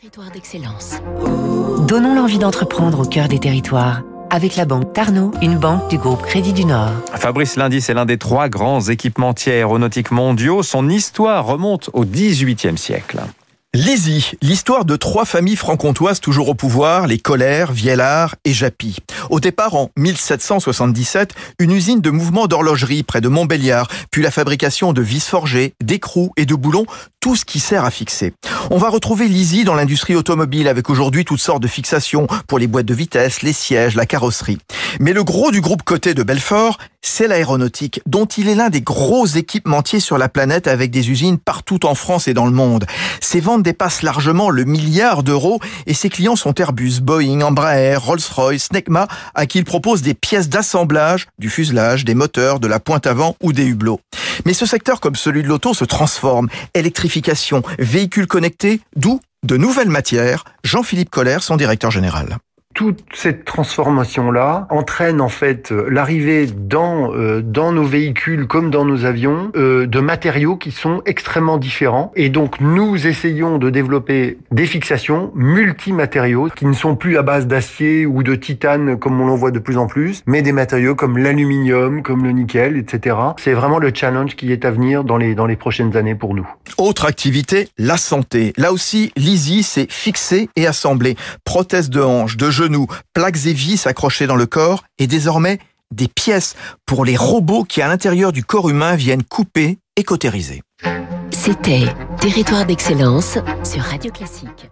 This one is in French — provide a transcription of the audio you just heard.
Territoire d'excellence. Donnons l'envie d'entreprendre au cœur des territoires. Avec la banque Tarno, une banque du groupe Crédit du Nord. Fabrice Lundi, c'est l'un des trois grands équipementiers aéronautiques mondiaux. Son histoire remonte au XVIIIe siècle. Lizy, l'histoire de trois familles franc-comtoises toujours au pouvoir, les Colère, Viellard et Japy. Au départ, en 1777, une usine de mouvement d'horlogerie près de Montbéliard, puis la fabrication de vis forgées, d'écrous et de boulons, tout ce qui sert à fixer. On va retrouver Lizy dans l'industrie automobile avec aujourd'hui toutes sortes de fixations pour les boîtes de vitesse, les sièges, la carrosserie. Mais le gros du groupe côté de Belfort, c'est l'aéronautique, dont il est l'un des gros équipementiers sur la planète avec des usines partout en France et dans le monde. Ses ventes dépassent largement le milliard d'euros et ses clients sont Airbus, Boeing, Embraer, Rolls-Royce, Snecma, à qui il propose des pièces d'assemblage, du fuselage, des moteurs, de la pointe avant ou des hublots. Mais ce secteur, comme celui de l'auto, se transforme. Électrification, véhicules connectés, d'où de nouvelles matières. Jean-Philippe Collère, son directeur général toute cette transformation-là entraîne en fait euh, l'arrivée dans euh, dans nos véhicules comme dans nos avions euh, de matériaux qui sont extrêmement différents et donc nous essayons de développer des fixations multimatériaux qui ne sont plus à base d'acier ou de titane comme on l'en voit de plus en plus, mais des matériaux comme l'aluminium, comme le nickel, etc. C'est vraiment le challenge qui est à venir dans les dans les prochaines années pour nous. Autre activité, la santé. Là aussi, l'Easy, c'est fixer et assembler prothèses de hanches, de plaques et vis accrochées dans le corps et désormais des pièces pour les robots qui à l'intérieur du corps humain viennent couper et cautériser. C'était Territoire d'excellence sur Radio Classique.